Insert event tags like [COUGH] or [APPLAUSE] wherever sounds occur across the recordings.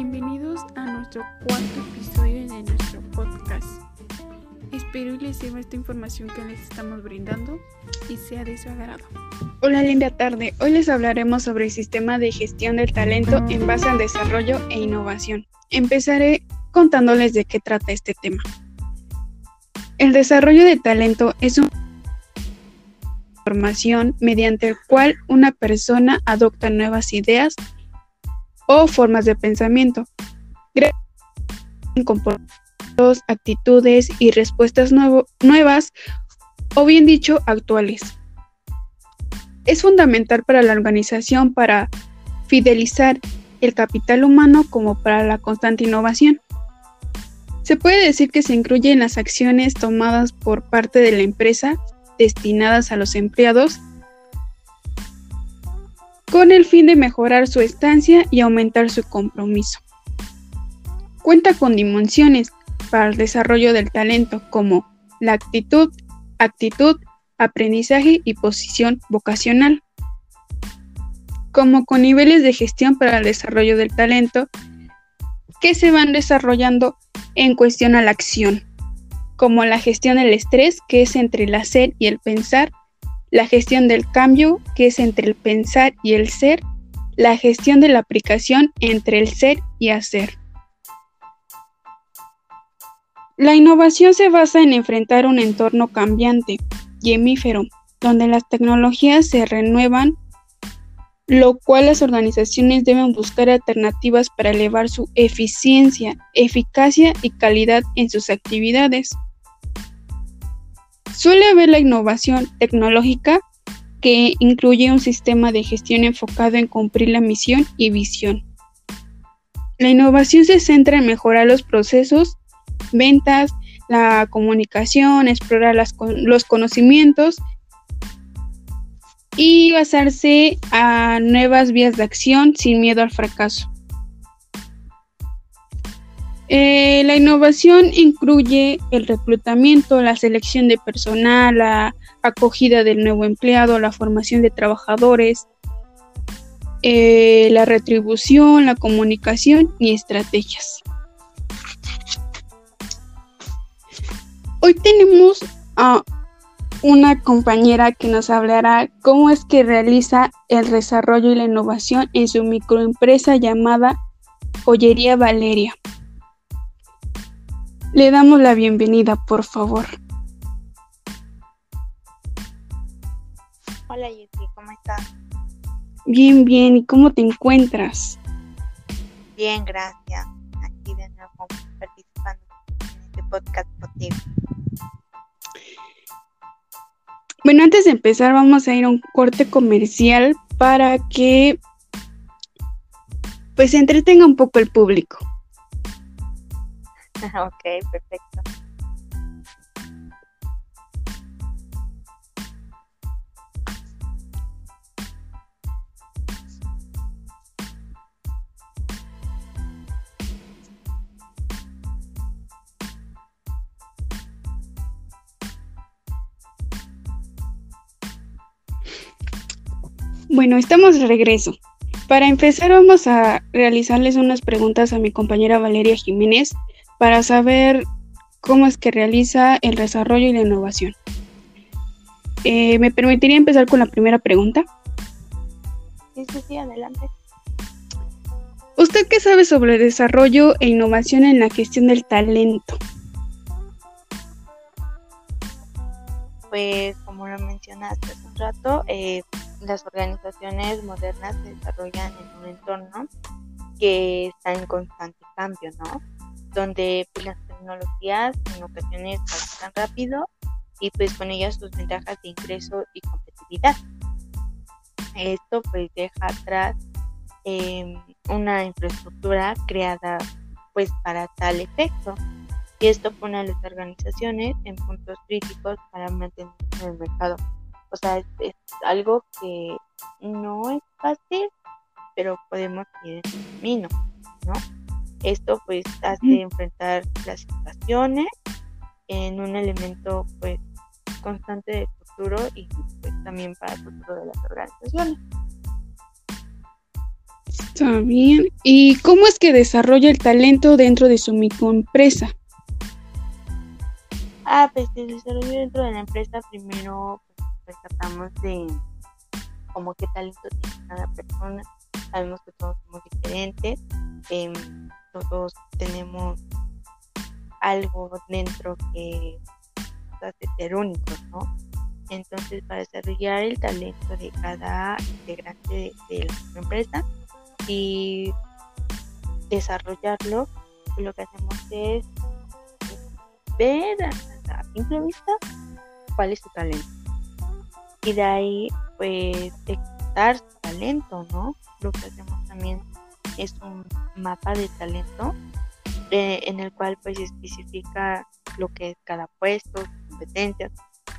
Bienvenidos a nuestro cuarto episodio de nuestro podcast. Espero les sirva esta información que les estamos brindando y sea de su agrado. Hola, linda tarde. Hoy les hablaremos sobre el sistema de gestión del talento en base al desarrollo e innovación. Empezaré contándoles de qué trata este tema. El desarrollo de talento es una formación mediante el cual una persona adopta nuevas ideas o formas de pensamiento, actitudes y respuestas nuevas o bien dicho actuales. Es fundamental para la organización para fidelizar el capital humano como para la constante innovación. Se puede decir que se incluye en las acciones tomadas por parte de la empresa destinadas a los empleados con el fin de mejorar su estancia y aumentar su compromiso. Cuenta con dimensiones para el desarrollo del talento como la actitud, actitud, aprendizaje y posición vocacional, como con niveles de gestión para el desarrollo del talento que se van desarrollando en cuestión a la acción, como la gestión del estrés, que es entre el hacer y el pensar, la gestión del cambio, que es entre el pensar y el ser, la gestión de la aplicación entre el ser y hacer. La innovación se basa en enfrentar un entorno cambiante y hemífero, donde las tecnologías se renuevan, lo cual las organizaciones deben buscar alternativas para elevar su eficiencia, eficacia y calidad en sus actividades. Suele haber la innovación tecnológica que incluye un sistema de gestión enfocado en cumplir la misión y visión. La innovación se centra en mejorar los procesos, ventas, la comunicación, explorar los conocimientos y basarse a nuevas vías de acción sin miedo al fracaso. Eh, la innovación incluye el reclutamiento, la selección de personal, la acogida del nuevo empleado, la formación de trabajadores, eh, la retribución, la comunicación y estrategias. Hoy tenemos a una compañera que nos hablará cómo es que realiza el desarrollo y la innovación en su microempresa llamada Joyería Valeria. Le damos la bienvenida, por favor. Hola Yeti, ¿cómo estás? Bien, bien. ¿Y cómo te encuentras? Bien, gracias. Aquí de nuevo participando en este podcast contigo. Bueno, antes de empezar vamos a ir a un corte comercial para que pues se entretenga un poco el público. [LAUGHS] ok, perfecto. Bueno, estamos de regreso. Para empezar vamos a realizarles unas preguntas a mi compañera Valeria Jiménez para saber cómo es que realiza el desarrollo y la innovación. Eh, ¿Me permitiría empezar con la primera pregunta? Sí, sí, sí, adelante. ¿Usted qué sabe sobre desarrollo e innovación en la gestión del talento? Pues como lo mencionaste hace un rato, eh, las organizaciones modernas se desarrollan en un entorno que está en constante cambio, ¿no? Donde pues, las tecnologías en ocasiones avanzan rápido y pues con ellas sus ventajas de ingreso y competitividad. Esto pues deja atrás em, una infraestructura creada pues para tal efecto y esto pone a las organizaciones en puntos críticos para mantener el mercado. O sea, es, algo que no es fácil, pero podemos ir en el camino, ¿no? Esto pues hace enfrentar las situaciones en un elemento pues constante de futuro y pues también para el futuro de las organizaciones. Está bien. ¿Y cómo es que desarrolla el talento dentro de su microempresa? Ah, pues el desarrollo dentro de la empresa primero pues, tratamos de como qué talento tiene cada persona. Sabemos que todos somos diferentes, em, todos tenemos algo dentro que nos hace ser únicos, ¿no? Entonces, para desarrollar el talento de cada integrante de, la empresa y desarrollarlo, lo que hacemos es ver a simple vista cuál es su talento. Y de ahí, pues, detectar su talento, ¿no? Lo que hacemos también es un mapa de talento en el cual, pues, especifica lo que es cada puesto, competencias,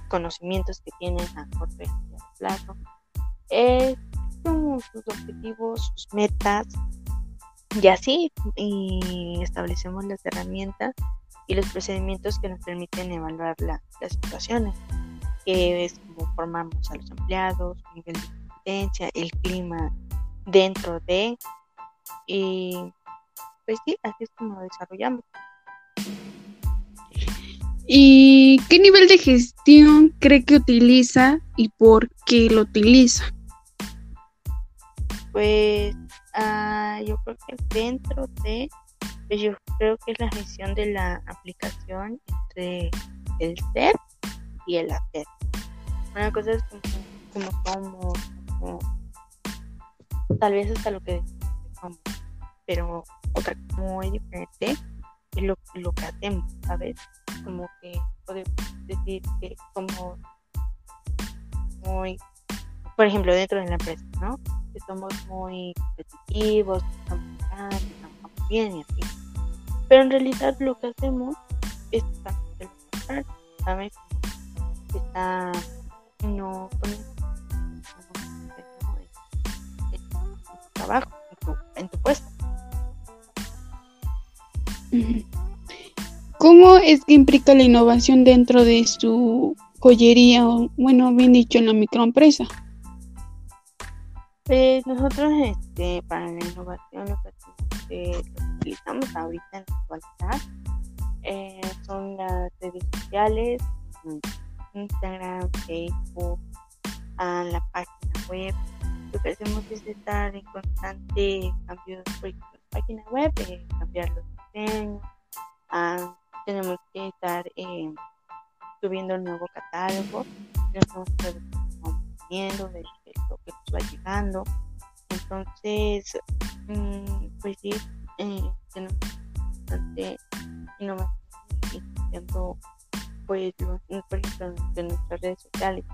conocimientos que tienen a corto y a plazo, eh, sus objetivos, sus metas, y así, establecemos las herramientas y los procedimientos que nos permiten evaluar las situaciones, que es como formamos a los empleados, el nivel de competencia, el clima dentro de, y pues sí, así es como lo desarrollamos. ¿Y qué nivel de gestión cree que utiliza y por qué lo utiliza? Pues uh, yo creo que dentro de, pues yo creo que es la gestión de la aplicación entre el ser y el hacer. Una cosa es como, como como, tal vez hasta lo que somos, pero otra muy diferente es lo, lo que hacemos, ¿sabes? como que podemos decir que como muy, por ejemplo, dentro de la empresa, ¿no? Que somos muy competitivos, estamos bien y así. Pero en realidad lo que hacemos es ¿sabes? Está no ¿Cómo es que implica la innovación dentro de su joyería o, bueno, bien dicho, en la microempresa? Pues nosotros este, para la innovación lo que, utilizamos ahorita en la actualidad eh, son las redes sociales, Instagram, Facebook, a la página web. Lo que hacemos es estar en constante cambio de la página web, eh, cambiar los diseños, a tenemos que estar eh, subiendo el nuevo catálogo, nos estamos viendo de, lo que nos va llegando. Entonces, mm, pues sí, eh, tenemos bastante innovación intentando, pues, por ejemplo, en nuestras redes sociales,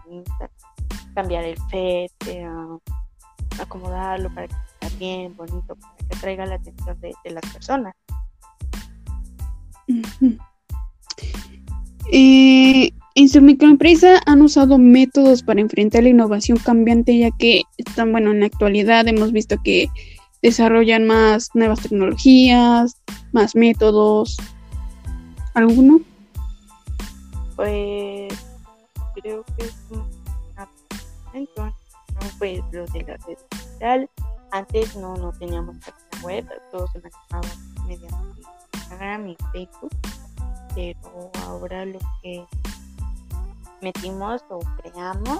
cambiar el FED, eh, acomodarlo para que esté bien, bonito, para que traiga la atención de las personas. En su microempresa han usado métodos para enfrentar la innovación cambiante, ya que están, bueno, en la actualidad hemos visto que desarrollan más nuevas tecnologías, más métodos. ¿Alguno? Pues creo que es un pues lo de la red social. Antes no, no teníamos página web, todo se manejaba mediante Instagram y Facebook, pero ahora lo que metimos o creamos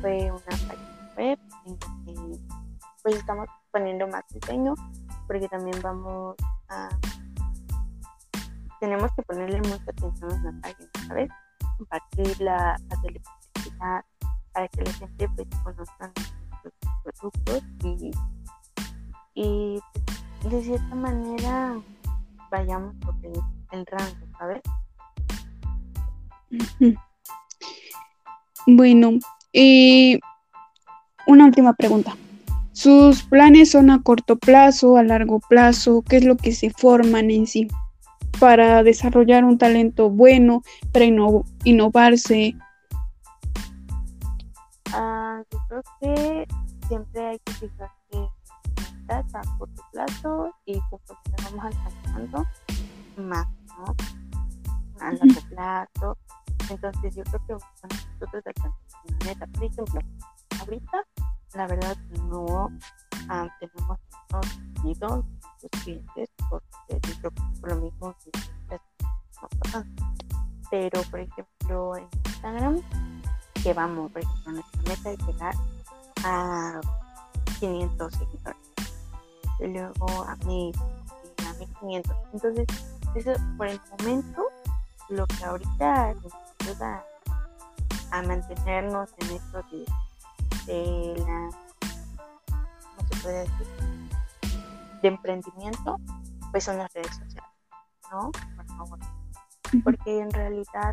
fue una página web en que pues estamos poniendo más diseño porque también vamos a tenemos que ponerle mucha atención a la página, ¿sabes? Compartirla, hacerle publicidad para que la gente pues conozca nuestros productos y, y de cierta manera vayamos por el, rango, ¿sabes? [LAUGHS] Bueno, eh, una última pregunta. ¿Sus planes son a corto plazo, a largo plazo? ¿Qué es lo que se forman en sí para desarrollar un talento bueno, para innovarse? Ah, yo creo que siempre hay que fijarse a corto plazo y conforme vamos alcanzando más, ¿no? A largo plazo. Entonces yo creo que nosotros alcanzamos una meta. Por ejemplo, ahorita la verdad no ah, tenemos hemos tenido los clientes por, por lo mismo. Pero, por ejemplo, en Instagram, que vamos, por ejemplo, nuestra meta es llegar a 500 seguidores. Luego a mí, a 1500. Entonces, eso por el momento, lo que ahorita nos ayuda a mantenernos en esto de, de la, ¿cómo se puede decir? De emprendimiento, pues son las redes sociales, ¿no? Por favor. Porque en realidad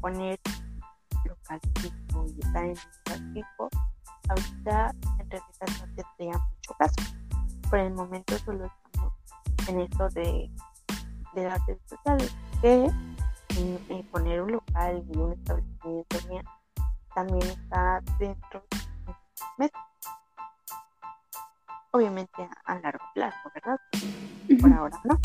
poner local tipo y estar en local tipo, ahorita en realidad no tendría mucho caso. Por el momento solo estamos en esto de, de las redes sociales, que en, poner un local y un establecimiento también está dentro de metas. Obviamente a, largo plazo, ¿verdad? Por ahora no.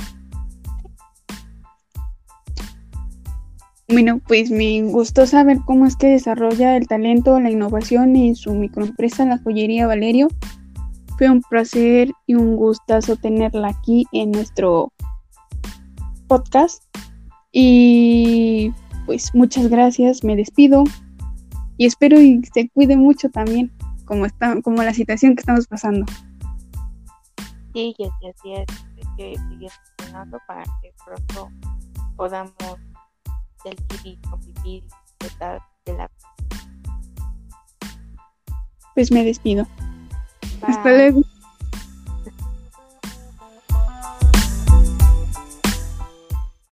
Bueno, pues me gustó saber cómo es que desarrolla el talento, la innovación en su microempresa La Joyería Valerio. Fue un placer y un gustazo tenerla aquí en nuestro podcast. Y pues muchas gracias, me despido y espero y se cuide mucho también, como está, como la situación que estamos pasando. Sí, y así es, que seguir funcionando para que pronto podamos salir y convivir y disfrutar de la Pues me despido. Hasta luego.